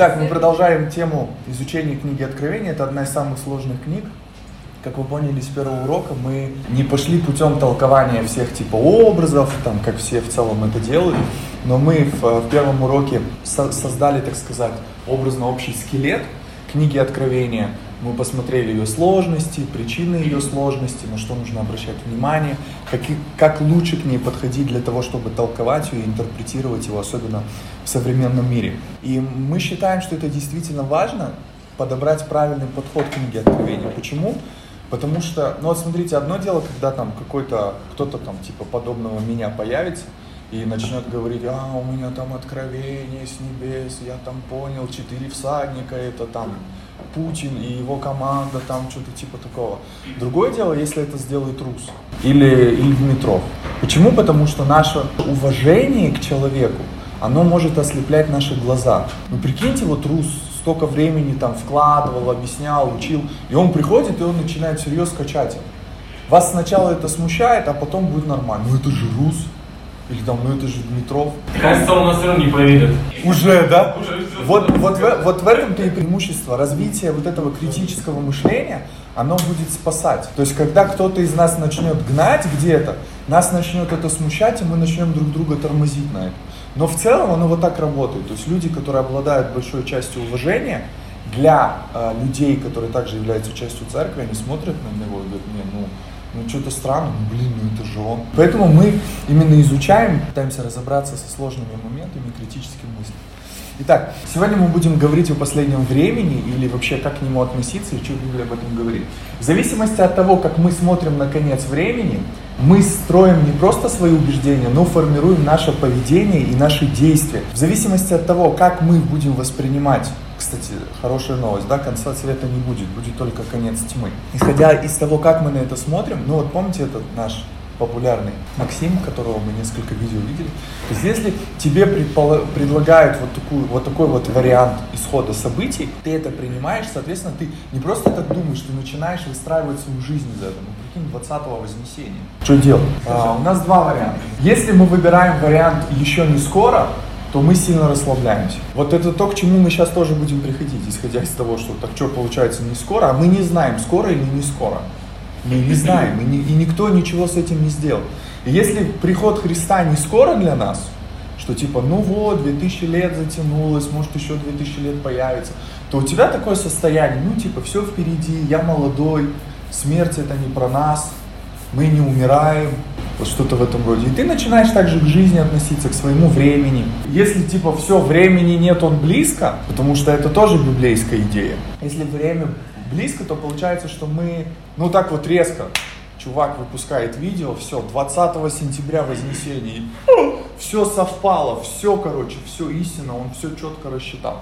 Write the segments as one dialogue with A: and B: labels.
A: Итак, мы продолжаем тему изучения книги Откровения. Это одна из самых сложных книг. Как вы поняли с первого урока, мы не пошли путем толкования всех типа образов, там, как все в целом это делают, но мы в, в первом уроке со- создали, так сказать, образно общий скелет книги Откровения. Мы посмотрели ее сложности, причины ее сложности, на что нужно обращать внимание, как, как лучше к ней подходить для того, чтобы толковать ее и интерпретировать его, особенно в современном мире. И мы считаем, что это действительно важно, подобрать правильный подход к книге Откровения. Почему? Потому что, ну вот смотрите, одно дело, когда там какой-то, кто-то там типа подобного меня появится, и начнет говорить, а, у меня там откровение с небес, я там понял, четыре всадника, это там Путин и его команда, там что-то типа такого. Другое дело, если это сделает Рус или, или Дмитров. Почему? Потому что наше уважение к человеку, оно может ослеплять наши глаза. Ну прикиньте, вот Рус столько времени там вкладывал, объяснял, учил, и он приходит, и он начинает всерьез качать. Вас сначала это смущает, а потом будет нормально. Ну это же Рус. Или там, ну это же Дмитров.
B: Кажется, он нас все равно не проверит.
A: Уже, да?
B: Уже
A: Вот, вот, в, вот в этом-то и преимущество. Развитие вот этого критического мышления, оно будет спасать. То есть, когда кто-то из нас начнет гнать где-то, нас начнет это смущать, и мы начнем друг друга тормозить на это. Но в целом оно вот так работает. То есть люди, которые обладают большой частью уважения, для э, людей, которые также являются частью церкви, они смотрят на него и говорят, не, ну, ну что-то странно, ну блин, ну это же он. Поэтому мы именно изучаем, пытаемся разобраться со сложными моментами критическим мыслям. Итак, сегодня мы будем говорить о последнем времени или вообще как к нему относиться и что Библия об этом говорит. В зависимости от того, как мы смотрим на конец времени, мы строим не просто свои убеждения, но формируем наше поведение и наши действия. В зависимости от того, как мы будем воспринимать кстати, хорошая новость, да, конца света не будет, будет только конец тьмы. Исходя из того, как мы на это смотрим, ну вот помните этот наш популярный Максим, которого мы несколько видео видели. То есть если тебе предпола- предлагают вот, такую, вот такой вот вариант исхода событий, ты это принимаешь, соответственно, ты не просто так думаешь, ты начинаешь выстраивать свою жизнь из этого. Ну, прикинь, 20-го Вознесения. Что делать? А, у нас два варианта. Если мы выбираем вариант еще не скоро, то мы сильно расслабляемся. Вот это то, к чему мы сейчас тоже будем приходить, исходя из того, что так что получается не скоро, а мы не знаем, скоро или не скоро. Мы не знаем, и, ни- и никто ничего с этим не сделал. И если приход Христа не скоро для нас, что типа, ну вот, 2000 лет затянулось, может еще 2000 лет появится, то у тебя такое состояние, ну типа, все впереди, я молодой, смерть это не про нас, мы не умираем, вот что-то в этом роде. И ты начинаешь также к жизни относиться, к своему времени. Если типа все, времени нет, он близко, потому что это тоже библейская идея. Если время близко, то получается, что мы, ну так вот резко, чувак выпускает видео, все, 20 сентября Вознесение, все совпало, все, короче, все истинно, он все четко рассчитал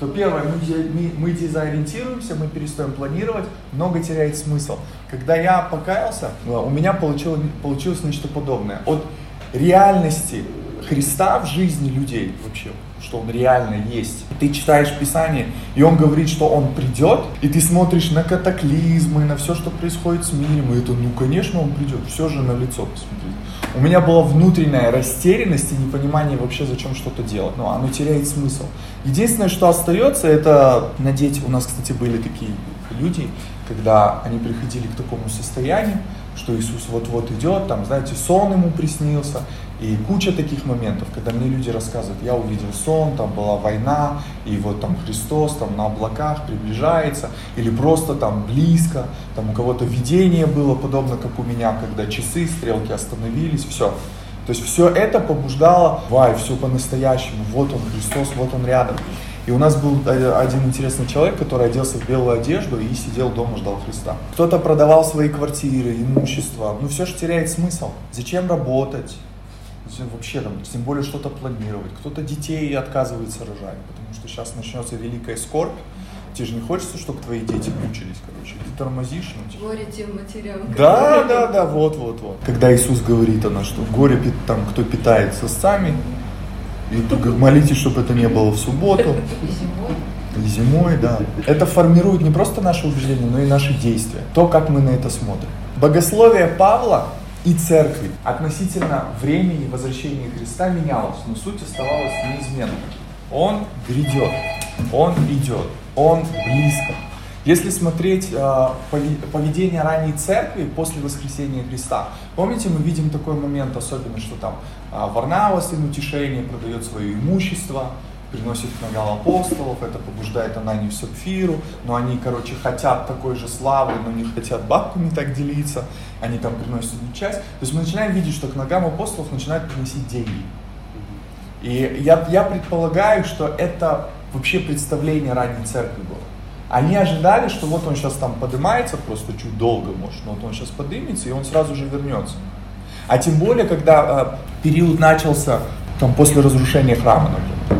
A: то первое, мы, мы дезориентируемся, мы перестаем планировать, много теряет смысл. Когда я покаялся, э, у меня получилось, получилось нечто подобное. От реальности Христа в жизни людей вообще, что он реально есть. Ты читаешь Писание, и он говорит, что он придет, и ты смотришь на катаклизмы, на все, что происходит с миром, и это, ну, конечно, он придет, все же на лицо посмотрите. У меня была внутренняя растерянность и непонимание вообще, зачем что-то делать. Ну, оно теряет смысл. Единственное, что остается, это надеть. У нас, кстати, были такие люди, когда они приходили к такому состоянию, что Иисус вот-вот идет, там, знаете, сон ему приснился, и куча таких моментов, когда мне люди рассказывают, я увидел сон, там была война, и вот там Христос там на облаках приближается, или просто там близко, там у кого-то видение было, подобно как у меня, когда часы, стрелки остановились, все. То есть все это побуждало, вай, все по-настоящему, вот он Христос, вот он рядом. И у нас был э, один интересный человек, который оделся в белую одежду и сидел дома, ждал Христа. Кто-то продавал свои квартиры, имущество. Ну все же теряет смысл. Зачем работать? Вообще там, тем более что-то планировать. Кто-то детей отказывается рожать, потому что сейчас начнется великая скорбь. Тебе же не хочется, чтобы твои дети мучились, короче. Ты тормозишь, ну типа.
C: Горе тем матерям.
A: Да, да, да, вот, вот, вот. Когда Иисус говорит она, что горе там, кто питается сами, и молитесь, чтобы это не было в субботу или зимой, да. Это формирует не просто наши убеждения, но и наши действия. То, как мы на это смотрим. Богословие Павла и церкви относительно времени возвращения Христа менялось, но суть оставалась неизменной. Он грядет. Он идет, он близко. Если смотреть э, поведение ранней церкви после воскресения Христа, помните, мы видим такой момент, особенно, что там э, Варнава, сын утешения, продает свое имущество, приносит к ногам апостолов, это побуждает Ананию Сапфиру, но они, короче, хотят такой же славы, но не хотят бабками так делиться, они там приносят часть. То есть мы начинаем видеть, что к ногам апостолов начинают приносить деньги. И я, я предполагаю, что это вообще представление ранней церкви было. Они ожидали, что вот он сейчас там поднимается, просто чуть долго может, но вот он сейчас поднимется, и он сразу же вернется. А тем более, когда э, период начался там после разрушения храма, например.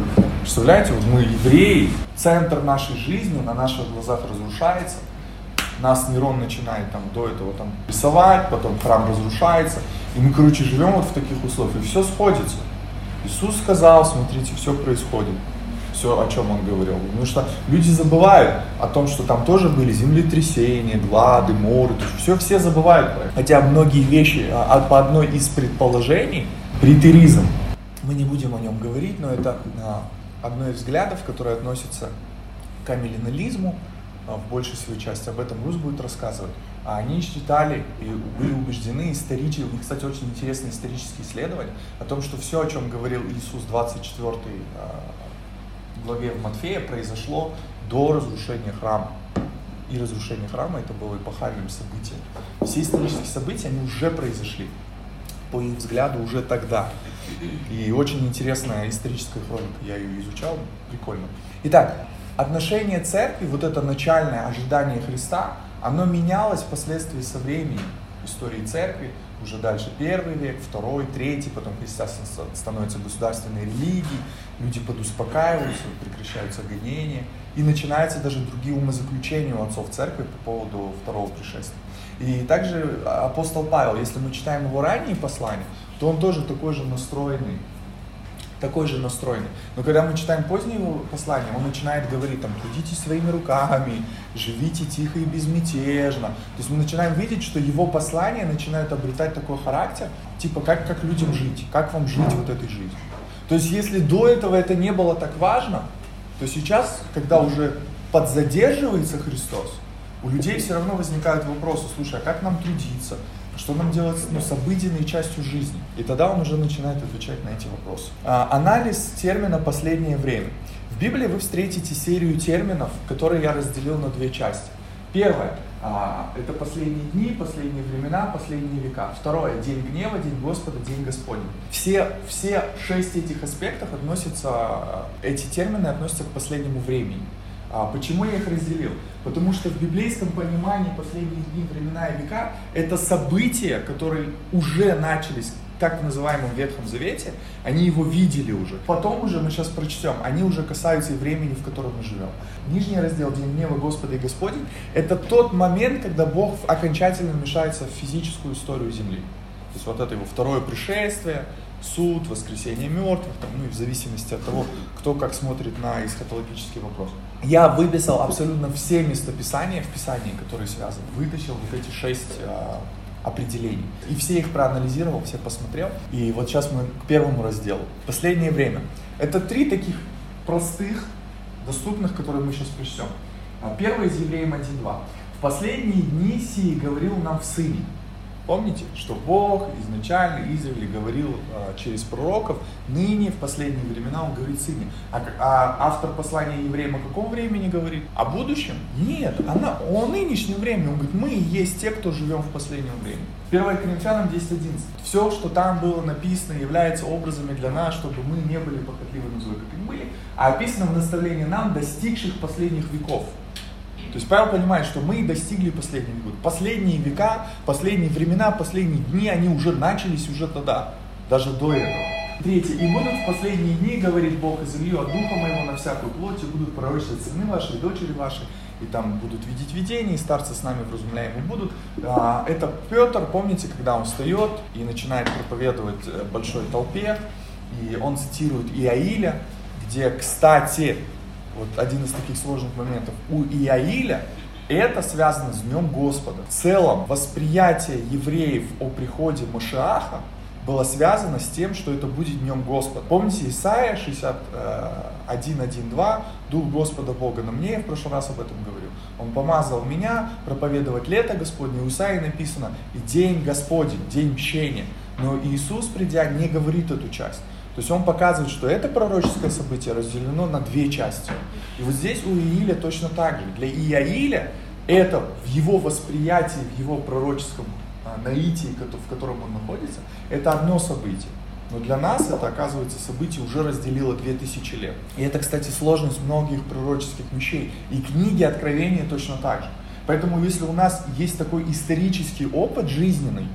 A: Представляете, вот мы евреи, центр нашей жизни на наших глазах разрушается. Нас Нерон начинает там до этого там рисовать, потом храм разрушается. И мы, короче, живем вот в таких условиях. И все сходится. Иисус сказал, смотрите, все происходит все, о чем он говорил. Потому что люди забывают о том, что там тоже были землетрясения, глады, моры, все, все забывают про это. Хотя многие вещи, а, а, по одной из предположений, притеризм, мы не будем о нем говорить, но это а, одно из взглядов, которое относится к амилленализму, в большей своей части, об этом Рус будет рассказывать. А они считали и были убеждены исторически, у них, кстати, очень интересные исторические исследования о том, что все, о чем говорил Иисус 24 главе в Матфея произошло до разрушения храма. И разрушение храма это было эпохальным событием. Все исторические события, они уже произошли, по их взгляду, уже тогда. И очень интересная историческая хроника, я ее изучал, прикольно. Итак, отношение церкви, вот это начальное ожидание Христа, оно менялось впоследствии со временем истории церкви, уже дальше первый век, второй, третий, потом христианство становится государственной религией, люди подуспокаиваются, прекращаются гонения, и начинаются даже другие умозаключения у отцов церкви по поводу второго пришествия. И также апостол Павел, если мы читаем его ранние послания, то он тоже такой же настроенный такой же настроенный. Но когда мы читаем поздние его послания, он начинает говорить, там, трудитесь своими руками, живите тихо и безмятежно. То есть мы начинаем видеть, что его послания начинают обретать такой характер, типа, как, как людям жить, как вам жить вот этой жизнью. То есть если до этого это не было так важно, то сейчас, когда уже подзадерживается Христос, у людей все равно возникают вопросы, слушай, а как нам трудиться, что нам делать ну, с обыденной частью жизни. И тогда он уже начинает отвечать на эти вопросы. А, анализ термина «последнее время». В Библии вы встретите серию терминов, которые я разделил на две части. Первое а, – это последние дни, последние времена, последние века. Второе – день гнева, день Господа, день Господень. Все, все шесть этих аспектов относятся, эти термины относятся к последнему времени. А почему я их разделил? Потому что в библейском понимании последние дни, времена и века это события, которые уже начались так называемом Ветхом Завете, они его видели уже. Потом уже мы сейчас прочтем, они уже касаются и времени, в котором мы живем. Нижний раздел День гнева Господа и Господень – это тот момент, когда Бог окончательно вмешается в физическую историю Земли. То есть вот это его второе пришествие, суд, воскресение мертвых, там, ну и в зависимости от того, кто как смотрит на эсхатологический вопрос. Я выписал абсолютно все местописания в Писании, которые связаны. Вытащил вот эти шесть э, определений. И все их проанализировал, все посмотрел. И вот сейчас мы к первому разделу. Последнее время. Это три таких простых, доступных, которые мы сейчас прочтем. А, первое из Евреям 1.2. В последние дни сии говорил нам в Сыне Помните, что Бог изначально издревле говорил а, через пророков, ныне, в последние времена Он говорит Сыне. А, а автор послания евреям о каком времени говорит? О будущем? Нет, она, о нынешнем времени. Он говорит, мы и есть те, кто живем в последнем времени. 1 Коринфянам 10.11. Все, что там было написано, является образами для нас, чтобы мы не были похотливы на зло, как и были, а описано в наставлении нам, достигших последних веков. То есть Павел понимает, что мы достигли последних веков. Последние века, последние времена, последние дни, они уже начались уже тогда, даже до этого. Третье. «И будут в последние дни, говорит Бог, изолью от Духа Моего на всякую плоть, и будут пророчествовать сыны ваши дочери ваши, и там будут видеть видения, и старцы с нами вразумляемы будут». А, это Петр, помните, когда он встает и начинает проповедовать э, большой толпе, и он цитирует Иаиля, где, кстати, вот один из таких сложных моментов. У Иаиля это связано с Днем Господа. В целом, восприятие евреев о приходе Машиаха было связано с тем, что это будет днем Господа. Помните Исаия 61.1.2, Дух Господа Бога на мне, я в прошлый раз об этом говорил. Он помазал меня проповедовать лето Господне. У Исаии написано «И день Господень, день мщения». Но Иисус, придя, не говорит эту часть. То есть он показывает, что это пророческое событие разделено на две части. И вот здесь у Ииля точно так же. Для Иаиля это в его восприятии, в его пророческом а, наитии, в котором он находится, это одно событие. Но для нас это, оказывается, событие уже разделило 2000 лет. И это, кстати, сложность многих пророческих вещей. И книги Откровения точно так же. Поэтому, если у нас есть такой исторический опыт жизненный,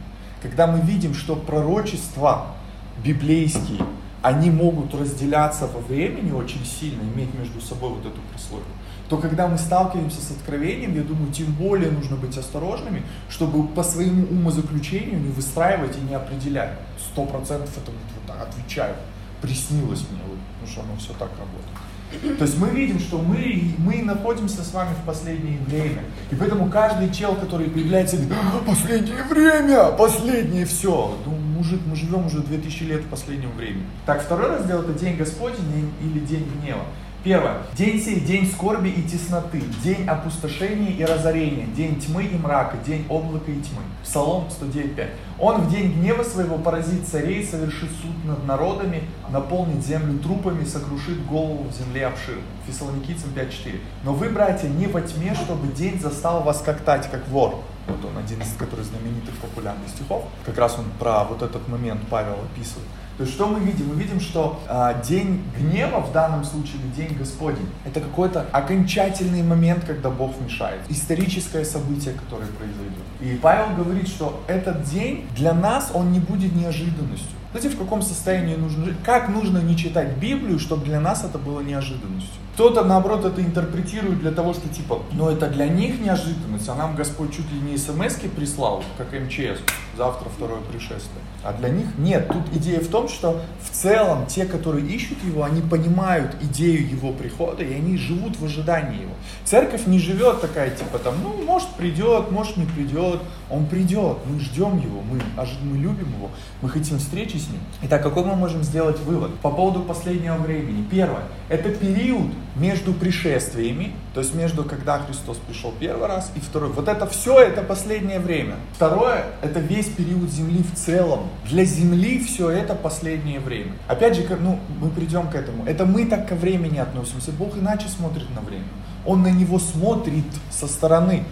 A: когда мы видим, что пророчества библейские, они могут разделяться во времени очень сильно, иметь между собой вот эту прослойку, то когда мы сталкиваемся с откровением, я думаю, тем более нужно быть осторожными, чтобы по своему умозаключению не выстраивать и не определять. Сто процентов это вот так отвечаю. Приснилось мне, вот, потому что оно все так работает. То есть мы видим, что мы, мы находимся с вами в последнее время. И поэтому каждый чел, который появляется, говорит, «А, последнее время, последнее все. Ну, мужик, мы живем уже 2000 лет в последнем времени. Так, второй раздел это день Господень или день гнева. Первое. День сей, день скорби и тесноты, день опустошения и разорения, день тьмы и мрака, день облака и тьмы. Псалом 109.5. Он в день гнева своего поразит царей, совершит суд над народами, наполнит землю трупами, сокрушит голову в земле обшир. Фессалоникийцам 5.4. Но вы, братья, не во тьме, чтобы день застал вас как тать, как вор. Вот он один из, который знаменитых популярных стихов. Как раз он про вот этот момент Павел описывает. То есть что мы видим? Мы видим, что э, день гнева в данном случае, день Господень, это какой-то окончательный момент, когда Бог вмешает. Историческое событие, которое произойдет. И Павел говорит, что этот день для нас, он не будет неожиданностью. Знаете, в каком состоянии нужно жить? Как нужно не читать Библию, чтобы для нас это было неожиданностью? Кто-то, наоборот, это интерпретирует для того, что типа, ну это для них неожиданность, а нам Господь чуть ли не смс прислал, как МЧС, завтра второе пришествие. А для них нет. Тут идея в том, что в целом те, которые ищут его, они понимают идею его прихода, и они живут в ожидании его. Церковь не живет такая, типа там, ну, может придет, может не придет. Он придет, мы ждем его, мы, мы любим его, мы хотим встречи с ним. Итак, какой мы можем сделать вывод по поводу последнего времени? Первое, это период между пришествиями, то есть между когда Христос пришел первый раз и второй. Вот это все, это последнее время. Второе, это весь период Земли в целом. Для Земли все это последнее время. Опять же, ну, мы придем к этому. Это мы так ко времени относимся. Бог иначе смотрит на время. Он на него смотрит со стороны,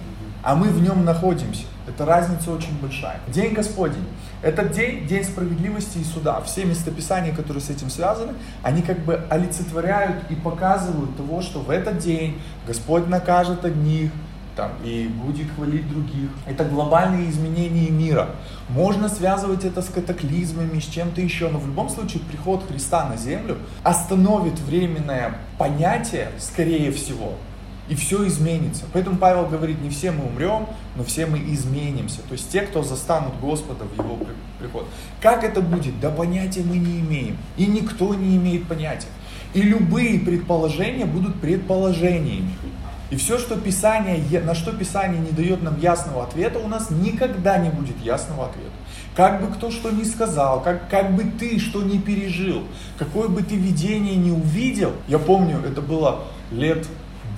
A: а мы в нем находимся. Это разница очень большая. День Господень. Этот день, день справедливости и суда. Все местописания, которые с этим связаны, они как бы олицетворяют и показывают того, что в этот день Господь накажет одних, там, и будет хвалить других. Это глобальные изменения мира. Можно связывать это с катаклизмами, с чем-то еще, но в любом случае приход Христа на землю остановит временное понятие, скорее всего, и все изменится. Поэтому Павел говорит, не все мы умрем, но все мы изменимся. То есть те, кто застанут Господа в его приход. Как это будет? Да понятия мы не имеем. И никто не имеет понятия. И любые предположения будут предположениями. И все, что Писание, на что Писание не дает нам ясного ответа, у нас никогда не будет ясного ответа. Как бы кто что ни сказал, как, как бы ты что ни пережил, какое бы ты видение не увидел, я помню, это было лет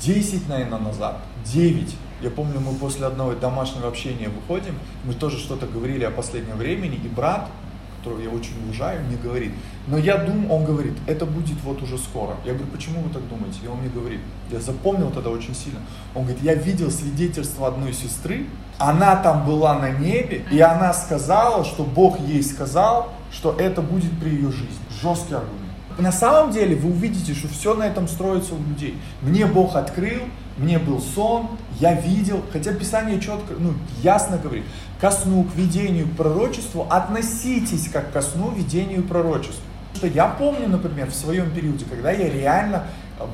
A: 10, наверное, назад, 9. Я помню, мы после одного домашнего общения выходим, мы тоже что-то говорили о последнем времени, и брат, которого я очень уважаю, мне говорит, но я думаю, он говорит, это будет вот уже скоро. Я говорю, почему вы так думаете? И он мне говорит, я запомнил тогда очень сильно. Он говорит, я видел свидетельство одной сестры, она там была на небе, и она сказала, что Бог ей сказал, что это будет при ее жизни. Жесткий аргумент. На самом деле вы увидите, что все на этом строится у людей. Мне Бог открыл, мне был сон, я видел, хотя Писание четко, ну, ясно говорит, ко сну, к видению, к пророчеству относитесь как ко сну, видению пророчеству. Что я помню, например, в своем периоде, когда я реально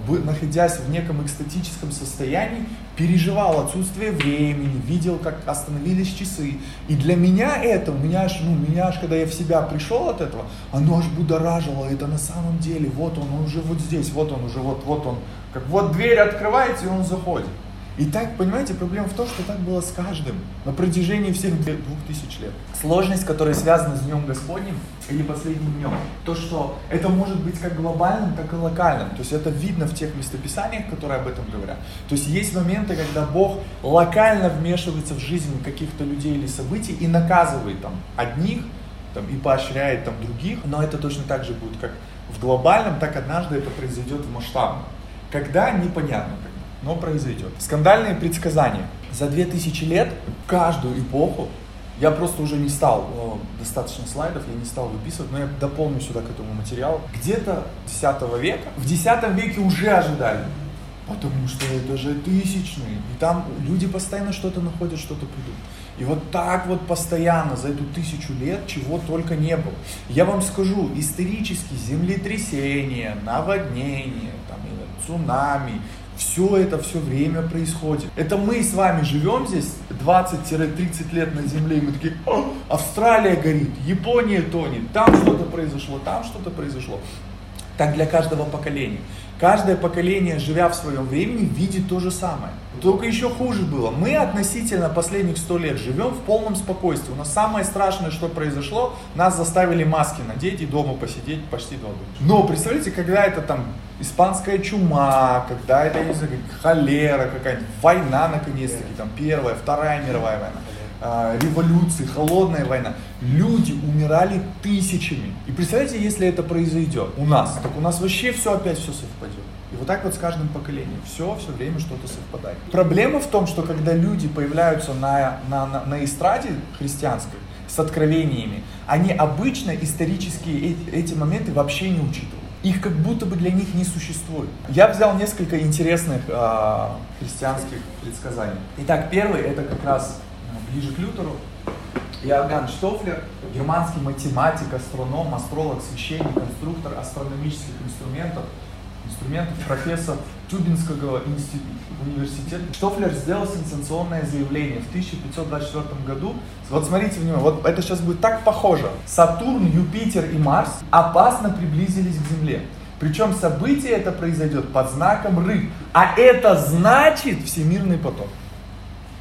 A: находясь в неком экстатическом состоянии, переживал отсутствие времени, видел, как остановились часы. И для меня это, у меня аж, ну, меня аж, когда я в себя пришел от этого, оно аж будоражило. Это на самом деле, вот он, он уже вот здесь, вот он уже, вот, вот он. Как вот дверь открывается, и он заходит. И так, понимаете, проблема в том, что так было с каждым на протяжении всех двух тысяч лет. Сложность, которая связана с Днем Господним или последним днем, то, что это может быть как глобальным, так и локальным. То есть это видно в тех местописаниях, которые об этом говорят. То есть есть моменты, когда Бог локально вмешивается в жизнь каких-то людей или событий и наказывает там одних, там, и поощряет там других, но это точно так же будет как в глобальном, так однажды это произойдет в масштабном. Когда, непонятно но произойдет. Скандальные предсказания. За 2000 лет, каждую эпоху, я просто уже не стал, достаточно слайдов, я не стал выписывать, но я дополню сюда к этому материалу. Где-то 10 века, в 10 веке уже ожидали, потому что это же тысячные, и там люди постоянно что-то находят, что-то придут. И вот так вот постоянно за эту тысячу лет чего только не было. Я вам скажу, исторически землетрясения, наводнения, там, цунами, все это все время происходит. Это мы с вами живем здесь 20-30 лет на Земле, и мы такие, Австралия горит, Япония тонет, там что-то произошло, там что-то произошло. Так для каждого поколения. Каждое поколение, живя в своем времени, видит то же самое. Только еще хуже было. Мы относительно последних сто лет живем в полном спокойствии. У нас самое страшное, что произошло, нас заставили маски надеть и дома посидеть почти два года. Но представляете, когда это там испанская чума, когда это, не знаю, холера какая-нибудь, война наконец-таки, там первая, вторая мировая война а, революции, холодная война, люди умирали тысячами. И представляете, если это произойдет у нас, так у нас вообще все опять все совпадет. И вот так вот с каждым поколением. Все, все время что-то совпадает. Проблема в том, что когда люди появляются на, на, на, на эстраде христианской с откровениями, они обычно исторические эти, эти моменты вообще не учитывают. Их как будто бы для них не существует. Я взял несколько интересных э, христианских предсказаний. Итак, первый это как раз ближе к Лютеру. Иоганн Штофлер, германский математик, астроном, астролог, священник, конструктор астрономических инструментов, инструментов, профессор Тюбинского университета. Штофлер сделал сенсационное заявление в 1524 году. Вот смотрите внимание, вот это сейчас будет так похоже. Сатурн, Юпитер и Марс опасно приблизились к Земле. Причем событие это произойдет под знаком рыб. А это значит всемирный потоп.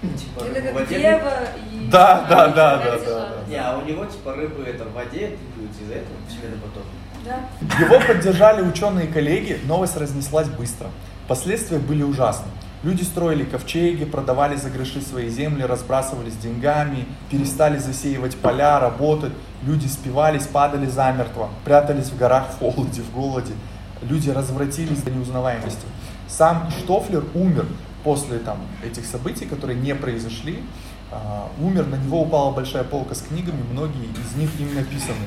C: Типа, это как воде... Дева и...
A: Да, да, да, да, да,
D: Не, а у него типа рыбы это в воде двигаются, из-за этого всемирный поток.
C: Да.
A: Его поддержали ученые коллеги, новость разнеслась быстро. Последствия были ужасны. Люди строили ковчеги, продавали за гроши свои земли, разбрасывались деньгами, перестали засеивать поля, работать. Люди спивались, падали замертво, прятались в горах в холоде, в голоде. Люди развратились до неузнаваемости. Сам Штофлер умер после там, этих событий, которые не произошли, э, умер, на него упала большая полка с книгами, многие из них им написаны.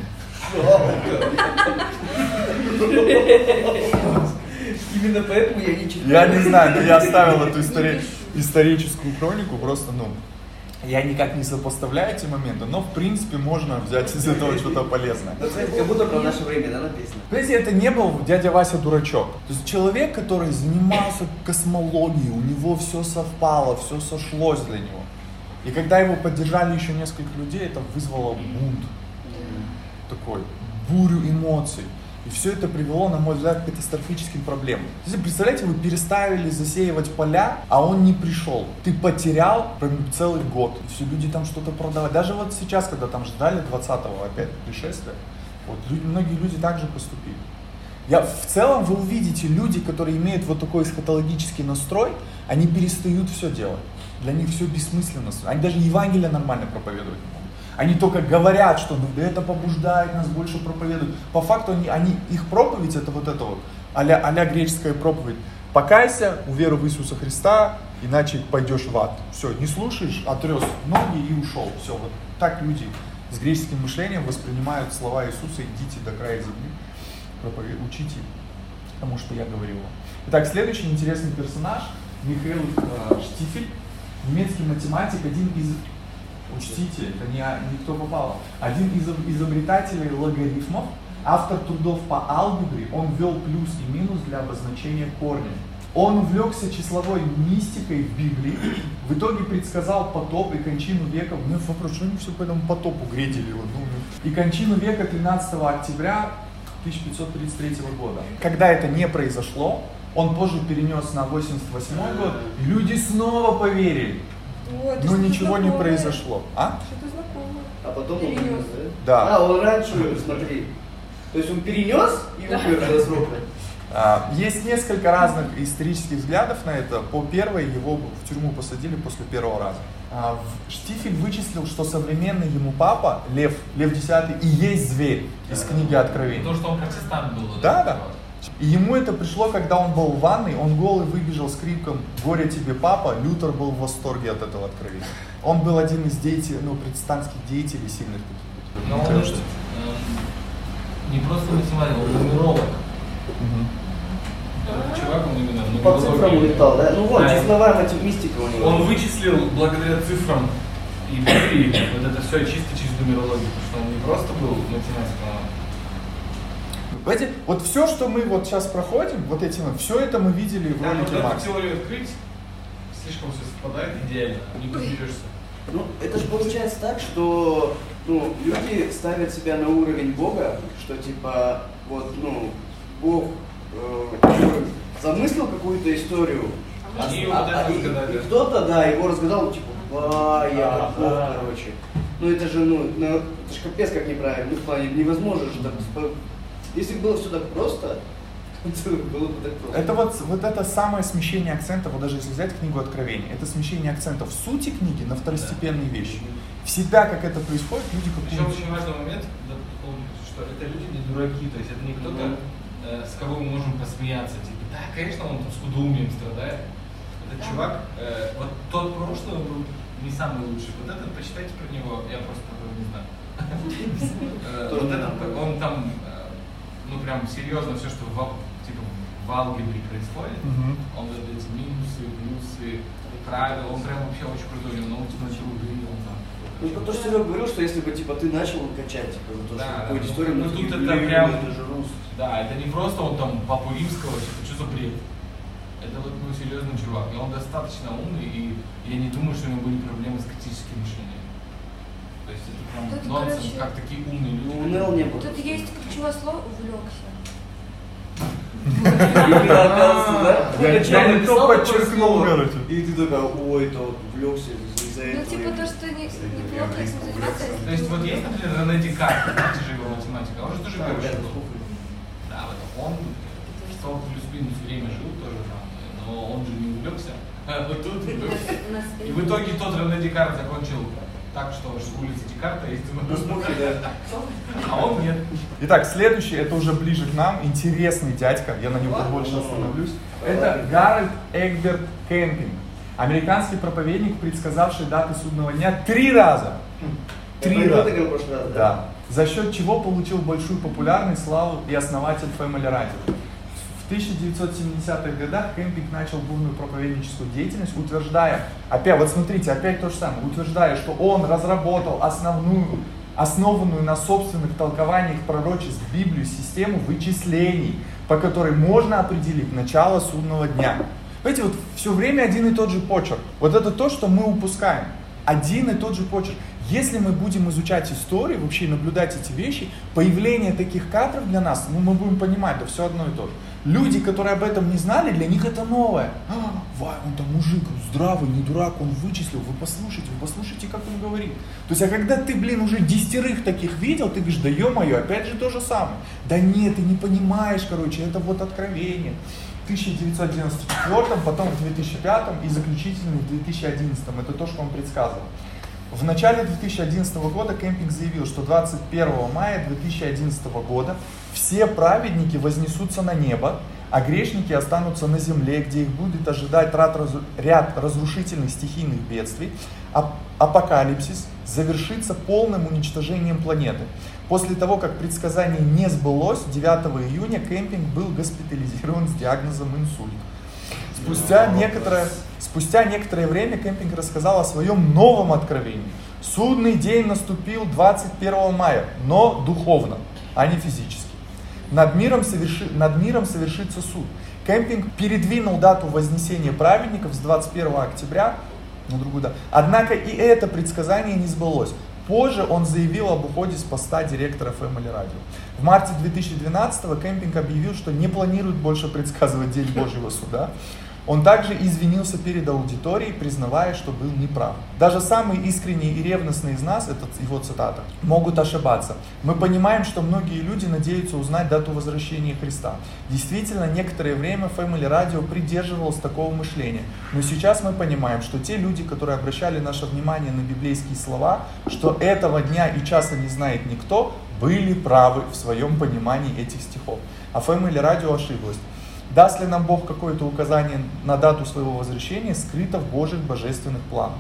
D: Именно поэтому я не читаю.
A: Я не знаю, но я оставил эту истори- историческую хронику, просто, ну, я никак не сопоставляю эти моменты, но в принципе можно взять из этого что-то полезное.
D: Знаете, как будто про наше время, да, написано?
A: Знаете, это не был дядя Вася дурачок. То есть человек, который занимался космологией, у него все совпало, все сошлось для него. И когда его поддержали еще несколько людей, это вызвало бунт. Такой, бурю эмоций. И все это привело, на мой взгляд, к катастрофическим проблемам. Если представляете, вы переставили засеивать поля, а он не пришел. Ты потерял целый год. И все люди там что-то продавали. Даже вот сейчас, когда там ждали 20-го опять пришествия, вот люди, многие люди также поступили. Я, в целом вы увидите, люди, которые имеют вот такой эсхатологический настрой, они перестают все делать. Для них все бессмысленно. Они даже Евангелие нормально могут. Они только говорят, что это побуждает нас больше проповедовать. По факту они, они, их проповедь это вот это вот, а-ля, а греческая проповедь. Покайся, уверуй в Иисуса Христа, иначе пойдешь в ад. Все, не слушаешь, отрез ноги и ушел. Все, вот так люди с греческим мышлением воспринимают слова Иисуса, идите до края земли, проповед... учите тому, что я говорил вам. Итак, следующий интересный персонаж, Михаил э, Штифель, немецкий математик, один из Учтите, это не, не кто попало. Один из изобретателей логарифмов, автор трудов по алгебре, он ввел плюс и минус для обозначения корня. Он увлекся числовой мистикой в Библии, в итоге предсказал потоп и кончину века. Ну, вопрос, что они все по этому потопу гредили? Вот, ну, ну. И кончину века 13 октября 1533 года. Когда это не произошло, он позже перенес на 88 год, люди снова поверили. Но
C: что-то
A: ничего не произошло. А?
C: Что-то знакомое.
D: А потом он
C: Перенес.
D: умер,
A: Да.
D: А, он раньше, смотри. То есть он перенес и умер до срока.
A: Есть несколько разных исторических взглядов на это. По первой его в тюрьму посадили после первого раза. А, Штифель вычислил, что современный ему папа, Лев, Лев X, и есть зверь из книги Откровений.
B: Потому что он протестант был. вот
A: Да, да. И ему это пришло, когда он был в ванной, он голый выбежал с криком «Горе тебе, папа!» Лютер был в восторге от этого откровения. Он был один из деятелей, ну, протестантских деятелей сильных таких.
B: Но он эм, не просто математик, он нумеролог. Этот чувак, он именно
D: По цифрам улетал, да? Ну вот,
B: Да.
D: числовая мати- мистика у него.
B: Он вычислил благодаря цифрам и вот это все чисто через нумерологию, потому что он не просто был математиком, а
A: Понимаете, вот все, что мы вот сейчас проходим, вот эти, все это мы видели в
B: Да, вот
A: ролике
B: эту
A: Макса.
B: теорию открыть, слишком все совпадает идеально, не подберешься.
D: Ну, это же получается так, что ну, люди ставят себя на уровень Бога, что типа, вот, ну, Бог э, замыслил какую-то историю, а,
B: Они
D: а-
B: вот
D: а- и- и кто-то, да, его разгадал, типа, ба, я. Бог, короче. Ну это же, ну, ну, это же капец как неправильно, ну, в плане, невозможно же так, если бы было все так просто, то было бы так просто.
A: Это вот, вот это самое смещение акцентов, вот даже если взять книгу Откровений, это смещение акцентов в сути книги на второстепенные вещи. Всегда, как это происходит, люди
B: Причем
A: какую
B: очень важный момент, да, что это люди не дураки, то есть это не кто-то, э, с кого мы можем посмеяться, типа, да, конечно, он там с худоумием страдает. Этот чувак, э, вот тот прошлый был не самый лучший, вот этот, почитайте про него, я просто не знаю. Э, Вот этот, он там, э, ну прям серьезно все, что в, типа, в алгебре происходит,
A: Мгм.
B: он вот эти минусы, плюсы, правила, он прям вообще очень крутой, у него научные труды, он там.
D: Ну, то, что я говорил, что если бы типа ты начал качать, типа, то,
B: Да,
D: что
B: да.
D: какую историю,
B: Ну,
D: мы
B: тут это прям-
D: это же рус.
B: Да, это не просто он там папу римского, типа, что за бред. Это вот ну, серьезный чувак. И он достаточно умный, и я не думаю, что у него были проблемы с критическим мышлением. То есть это прям
C: Тут,
B: нонсенс,
C: короче,
B: как такие умные люди.
D: Ну, Нел не было.
C: Тут есть ключевое слово увлекся.
D: Да?
A: Я-
D: Ну,
A: не то подчеркнул, короче.
D: И ты такая, ой, вот увлекся из-за
C: Ну,
D: этого.
C: типа то, что не, неплохо этим заниматься.
B: То есть вот есть, например, Рене Декарт, знаете же его математика, он же тоже
D: Да,
B: верующий
D: да,
B: был. Да, вот он, что плюс-минус время жил тоже там, но он же не увлекся. А вот тут увлекся. И в итоге тот Рене Декарт закончил так, что с улицы Декарта истинно
D: Ну, смотри, да.
B: А он нет.
A: Итак, следующий, это уже ближе к нам, интересный дядька, я на нем больше остановлюсь. Это Гарольд Эгберт Кемпинг, американский проповедник, предсказавший даты судного дня три раза. Три раза. Да. За счет чего получил большую популярность, славу и основатель Family Radio. В 1970-х годах Кемпинг начал бурную проповедническую деятельность, утверждая, опять, вот смотрите, опять то же самое, утверждая, что он разработал основную, основанную на собственных толкованиях пророчеств Библию систему вычислений, по которой можно определить начало судного дня. Понимаете, вот все время один и тот же почерк. Вот это то, что мы упускаем. Один и тот же почерк. Если мы будем изучать историю, вообще наблюдать эти вещи, появление таких кадров для нас, ну мы будем понимать, да все одно и то же. Люди, которые об этом не знали, для них это новое. А, Вай, он там мужик, здравый, не дурак, он вычислил. Вы послушайте, вы послушайте, как он говорит. То есть, а когда ты, блин, уже десятерых таких видел, ты говоришь, да ё-моё, опять же то же самое. Да нет, ты не понимаешь, короче, это вот откровение. В 1994, потом в 2005 и заключительный в 2011. Это то, что он предсказывал. В начале 2011 года Кемпинг заявил, что 21 мая 2011 года все праведники вознесутся на небо, а грешники останутся на земле, где их будет ожидать ряд, разру- ряд разрушительных стихийных бедствий. Ап- Апокалипсис завершится полным уничтожением планеты. После того, как предсказание не сбылось, 9 июня Кемпинг был госпитализирован с диагнозом инсульт. Спустя некоторое, спустя некоторое время Кемпинг рассказал о своем новом откровении. Судный день наступил 21 мая, но духовно, а не физически. Над миром, соверши- над миром совершится суд. Кемпинг передвинул дату вознесения праведников с 21 октября на другую дату. Однако и это предсказание не сбылось. Позже он заявил об уходе с поста директора Family Radio. В марте 2012 кемпинг объявил, что не планирует больше предсказывать День Божьего суда. Он также извинился перед аудиторией, признавая, что был неправ. Даже самые искренние и ревностные из нас, это его цитата, могут ошибаться. Мы понимаем, что многие люди надеются узнать дату возвращения Христа. Действительно, некоторое время Family Radio придерживалось такого мышления. Но сейчас мы понимаем, что те люди, которые обращали наше внимание на библейские слова, что этого дня и часа не знает никто, были правы в своем понимании этих стихов. А Family Radio ошиблась. Даст ли нам Бог какое-то указание на дату своего возвращения, скрыто в Божьих божественных планах.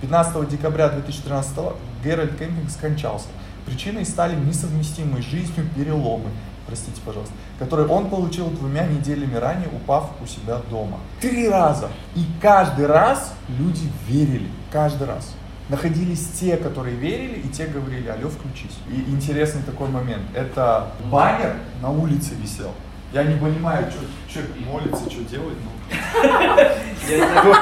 A: 15 декабря 2013 Гарольд Кэмпинг скончался. Причиной стали несовместимые с жизнью переломы, простите, пожалуйста, которые он получил двумя неделями ранее, упав у себя дома. Три раза. И каждый раз люди верили. Каждый раз. Находились те, которые верили, и те говорили, алло, включись. И интересный такой момент. Это баннер на улице висел. Я не понимаю, что человек молится, что делает. Ну.
D: Я не знаю,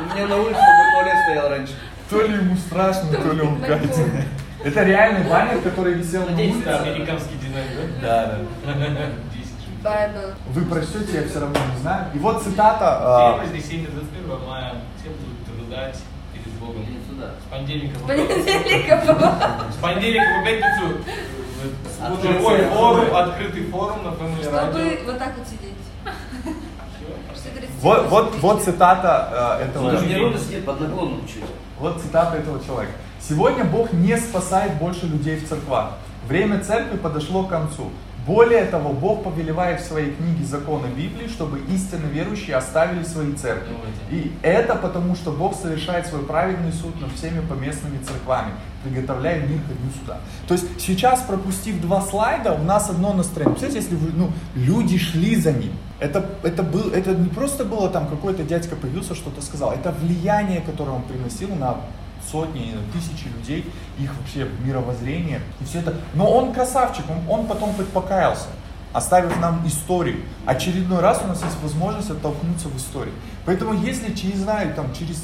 D: У меня на улице такой туалет стоял раньше.
A: То ли ему страшно, то ли он катит. Это реальный баннер, который висел на улице.
B: это американский дизайн, да?
A: Да, да.
B: 10
C: Байбл.
A: Вы прочтете, я все равно не знаю. И вот цитата.
B: День вознесения 21 мая. Все будут рыдать перед Богом. С понедельника по
C: Понедельника было.
B: С понедельника по пятницу будет живой
D: Открытый
B: форум, открытый форум на Family
C: Чтобы вот так вот сидеть.
A: Вот, вот, вот цитата э, этого
D: сидит под наклоном чуть.
A: Вот цитата этого человека. Сегодня Бог не спасает больше людей в церквах. Время церкви подошло к концу. Более того, Бог повелевает в своей книге закона Библии, чтобы истинно верующие оставили свои церкви. И это потому, что Бог совершает свой праведный суд над всеми поместными церквами, приготовляя мир ко дню суда. То есть сейчас, пропустив два слайда, у нас одно настроение. Представляете, если вы, ну, люди шли за ним. Это, это, был, это не просто было там какой-то дядька появился, что-то сказал. Это влияние, которое он приносил на сотни, тысячи людей, их вообще мировоззрение и все это. Но он красавчик, он, он потом хоть покаялся, оставив нам историю. Очередной раз у нас есть возможность оттолкнуться в истории. Поэтому если через, знаю, там, через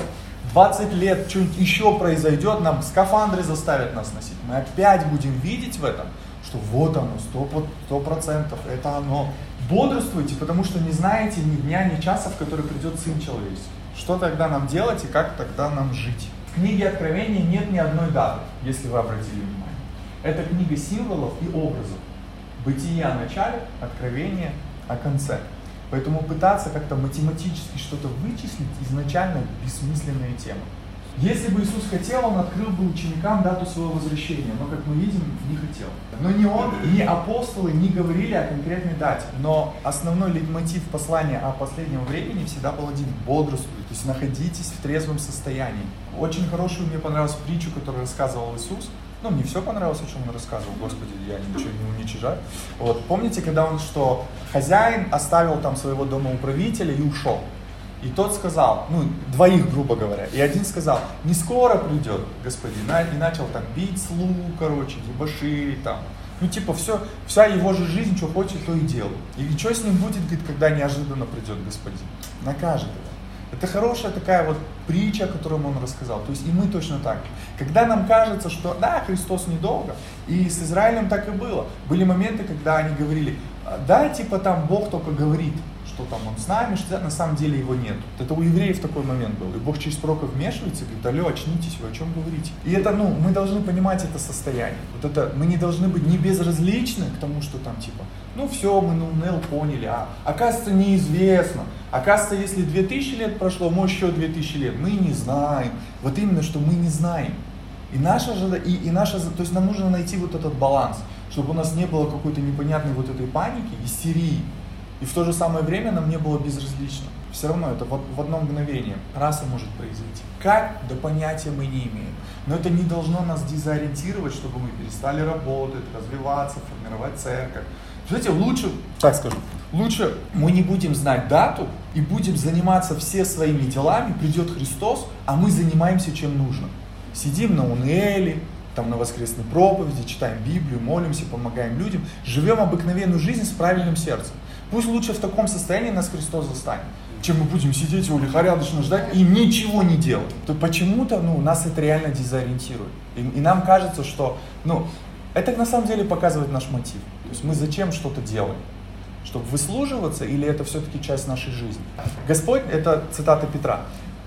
A: 20 лет что-нибудь еще произойдет, нам скафандры заставят нас носить, мы опять будем видеть в этом, что вот оно, сто процентов, это оно. Бодрствуйте, потому что не знаете ни дня, ни часа, в который придет Сын Человеческий. Что тогда нам делать и как тогда нам жить? В книге Откровения нет ни одной даты, если вы обратили внимание. Это книга символов и образов. Бытие о начале, откровение о конце. Поэтому пытаться как-то математически что-то вычислить изначально бессмысленная тема. Если бы Иисус хотел, Он открыл бы ученикам дату своего возвращения, но, как мы видим, не хотел. Но ни Он, ни апостолы не говорили о конкретной дате. Но основной лейтмотив послания о последнем времени всегда был один – бодрствуйте, то есть находитесь в трезвом состоянии. Очень хорошую мне понравилась притчу, которую рассказывал Иисус. Ну, мне все понравилось, о чем он рассказывал, Господи, я ничего не уничижаю. Вот, помните, когда он, что хозяин оставил там своего домоуправителя и ушел? И тот сказал, ну, двоих, грубо говоря, и один сказал, не скоро придет господин, и начал там бить слуг, короче, дебоширить там. Ну, типа, все, вся его же жизнь, что хочет, то и делает. И что с ним будет, говорит, когда неожиданно придет господин? Накажет его. Это хорошая такая вот притча, которую он рассказал. То есть и мы точно так. Когда нам кажется, что да, Христос недолго, и с Израилем так и было. Были моменты, когда они говорили, да, типа там Бог только говорит, что там он с нами, что на самом деле его нет. Это у евреев такой момент был. И Бог через пророка вмешивается и говорит, алло, очнитесь, вы о чем говорите? И это, ну, мы должны понимать это состояние. Вот это, мы не должны быть не безразличны к тому, что там типа, ну все, мы ну, Нел поняли, а оказывается неизвестно. Оказывается, если 2000 лет прошло, может еще 2000 лет, мы не знаем. Вот именно, что мы не знаем. И наша и, и наша, то есть нам нужно найти вот этот баланс, чтобы у нас не было какой-то непонятной вот этой паники, истерии. И в то же самое время нам не было безразлично. Все равно это вот в одно мгновение раз и может произойти. Как? Да понятия мы не имеем. Но это не должно нас дезориентировать, чтобы мы перестали работать, развиваться, формировать церковь. Знаете, лучше, так скажу, лучше мы не будем знать дату и будем заниматься все своими делами, придет Христос, а мы занимаемся чем нужно. Сидим на Унеле, там на воскресной проповеди, читаем Библию, молимся, помогаем людям, живем обыкновенную жизнь с правильным сердцем. Пусть лучше в таком состоянии нас Христос застанет, чем мы будем сидеть его лихорадочно ждать и ничего не делать. То почему-то ну, нас это реально дезориентирует. И, и нам кажется, что ну, это на самом деле показывает наш мотив. То есть мы зачем что-то делаем? Чтобы выслуживаться или это все-таки часть нашей жизни? Господь, это цитата Петра,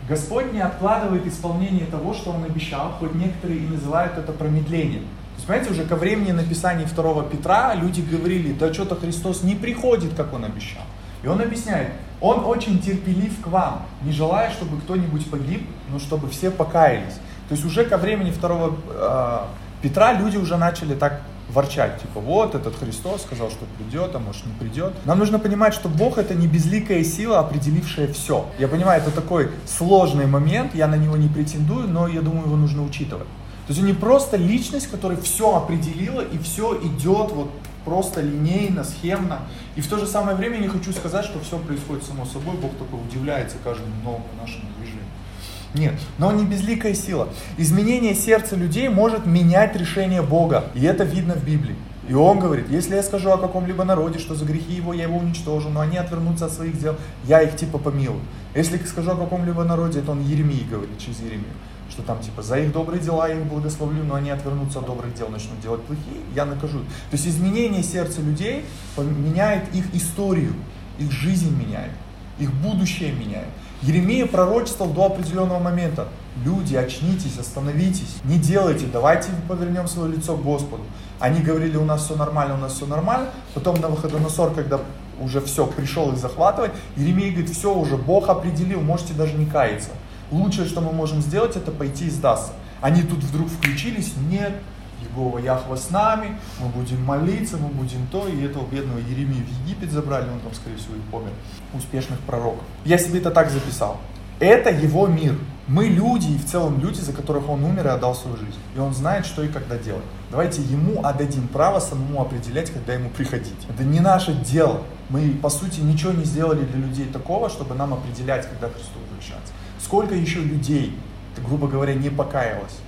A: Господь не откладывает исполнение того, что Он обещал, хоть некоторые и называют это промедлением. Есть, понимаете, уже ко времени написания второго Петра люди говорили, да что-то Христос не приходит, как Он обещал. И Он объясняет, Он очень терпелив к вам, не желая, чтобы кто-нибудь погиб, но чтобы все покаялись. То есть уже ко времени второго э, Петра люди уже начали так ворчать, типа, вот этот Христос сказал, что придет, а может не придет. Нам нужно понимать, что Бог это не безликая сила, определившая все. Я понимаю, это такой сложный момент, я на него не претендую, но я думаю, его нужно учитывать. То есть он не просто личность, которая все определила и все идет вот просто линейно, схемно. И в то же самое время не хочу сказать, что все происходит само собой, Бог такой удивляется каждому новому нашему движению. Нет, но не безликая сила. Изменение сердца людей может менять решение Бога, и это видно в Библии. И он говорит, если я скажу о каком-либо народе, что за грехи его я его уничтожу, но они отвернутся от своих дел, я их типа помилую. Если скажу о каком-либо народе, это он Еремии говорит, через Еремию, что там типа за их добрые дела я их благословлю, но они отвернутся от добрых дел, начнут делать плохие, я накажу. То есть изменение сердца людей меняет их историю, их жизнь меняет, их будущее меняет. Еремия пророчествовал до определенного момента. Люди, очнитесь, остановитесь, не делайте, давайте повернем свое лицо к Господу. Они говорили, у нас все нормально, у нас все нормально. Потом на Выходоносор, когда уже все, пришел их захватывать, Еремия говорит, все уже, Бог определил, можете даже не каяться. Лучшее, что мы можем сделать, это пойти и сдаться. Они тут вдруг включились, нет, Егова Яхва с нами, мы будем молиться, мы будем то, и этого бедного Еремию в Египет забрали, он там, скорее всего, и помер. Успешных пророков. Я себе это так записал. Это его мир. Мы люди, и в целом люди, за которых он умер и отдал свою жизнь. И он знает, что и когда делать. Давайте ему отдадим право самому определять, когда ему приходить. Это не наше дело. Мы, по сути, ничего не сделали для людей такого, чтобы нам определять, когда Христу возвращаться. Сколько еще людей, грубо говоря, не покаялось?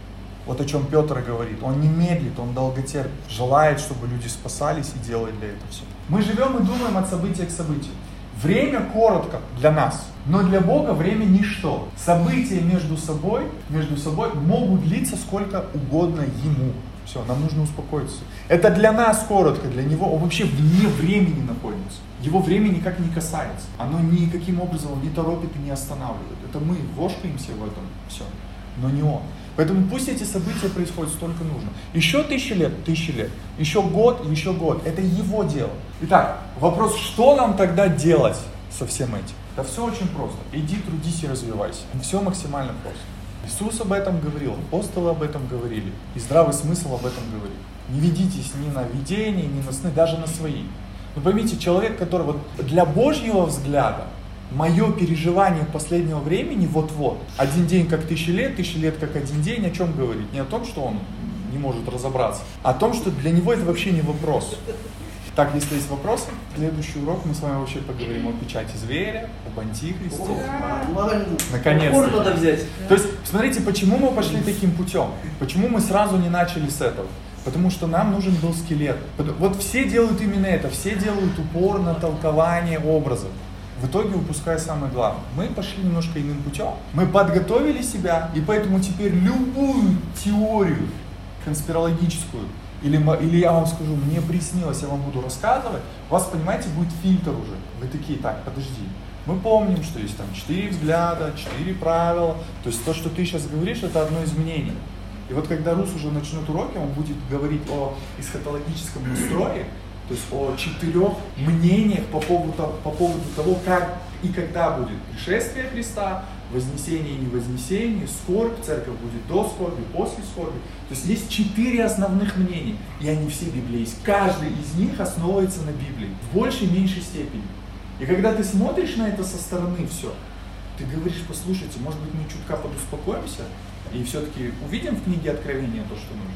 A: Вот о чем Петр говорит. Он не медлит, он долготерпит, желает, чтобы люди спасались и делает для этого все. Мы живем и думаем от события к событию. Время коротко для нас, но для Бога время ничто. События между собой, между собой могут длиться сколько угодно Ему. Все, нам нужно успокоиться. Это для нас коротко, для Него он вообще вне времени находится. Его время никак не касается. Оно никаким образом не торопит и не останавливает. Это мы вошкаемся в этом все, но не Он. Поэтому пусть эти события происходят столько нужно. Еще тысячи лет, тысячи лет. Еще год, еще год. Это его дело. Итак, вопрос, что нам тогда делать со всем этим? Да все очень просто. Иди, трудись и развивайся. Все максимально просто. Иисус об этом говорил, апостолы об этом говорили, и здравый смысл об этом говорит. Не ведитесь ни на видение, ни на сны, даже на свои. Но поймите, человек, который вот для Божьего взгляда, мое переживание последнего времени вот-вот. Один день как тысяча лет, тысяча лет как один день, о чем говорит? Не о том, что он не может разобраться, а о том, что для него это вообще не вопрос. Так, если есть вопросы, следующий урок мы с вами вообще поговорим о печати зверя, об антихристе.
D: Наконец-то. надо взять.
A: То есть, смотрите, почему мы пошли таким путем? Почему мы сразу не начали с этого? Потому что нам нужен был скелет. Вот все делают именно это, все делают упор на толкование образов в итоге упуская самое главное. Мы пошли немножко иным путем. Мы подготовили себя, и поэтому теперь любую теорию конспирологическую, или, или я вам скажу, мне приснилось, я вам буду рассказывать, у вас, понимаете, будет фильтр уже. Вы такие, так, подожди, мы помним, что есть там четыре взгляда, четыре правила. То есть то, что ты сейчас говоришь, это одно изменение. И вот когда Рус уже начнет уроки, он будет говорить о эсхатологическом настрое, то есть о четырех мнениях по поводу, по поводу того, как и когда будет пришествие Христа, вознесение и невознесение, скорбь, церковь будет до скорби, после скорби. То есть есть четыре основных мнения, и они все библейские. Каждый из них основывается на Библии в большей и меньшей степени. И когда ты смотришь на это со стороны все, ты говоришь, послушайте, может быть мы чутка подуспокоимся и все-таки увидим в книге Откровения то, что нужно.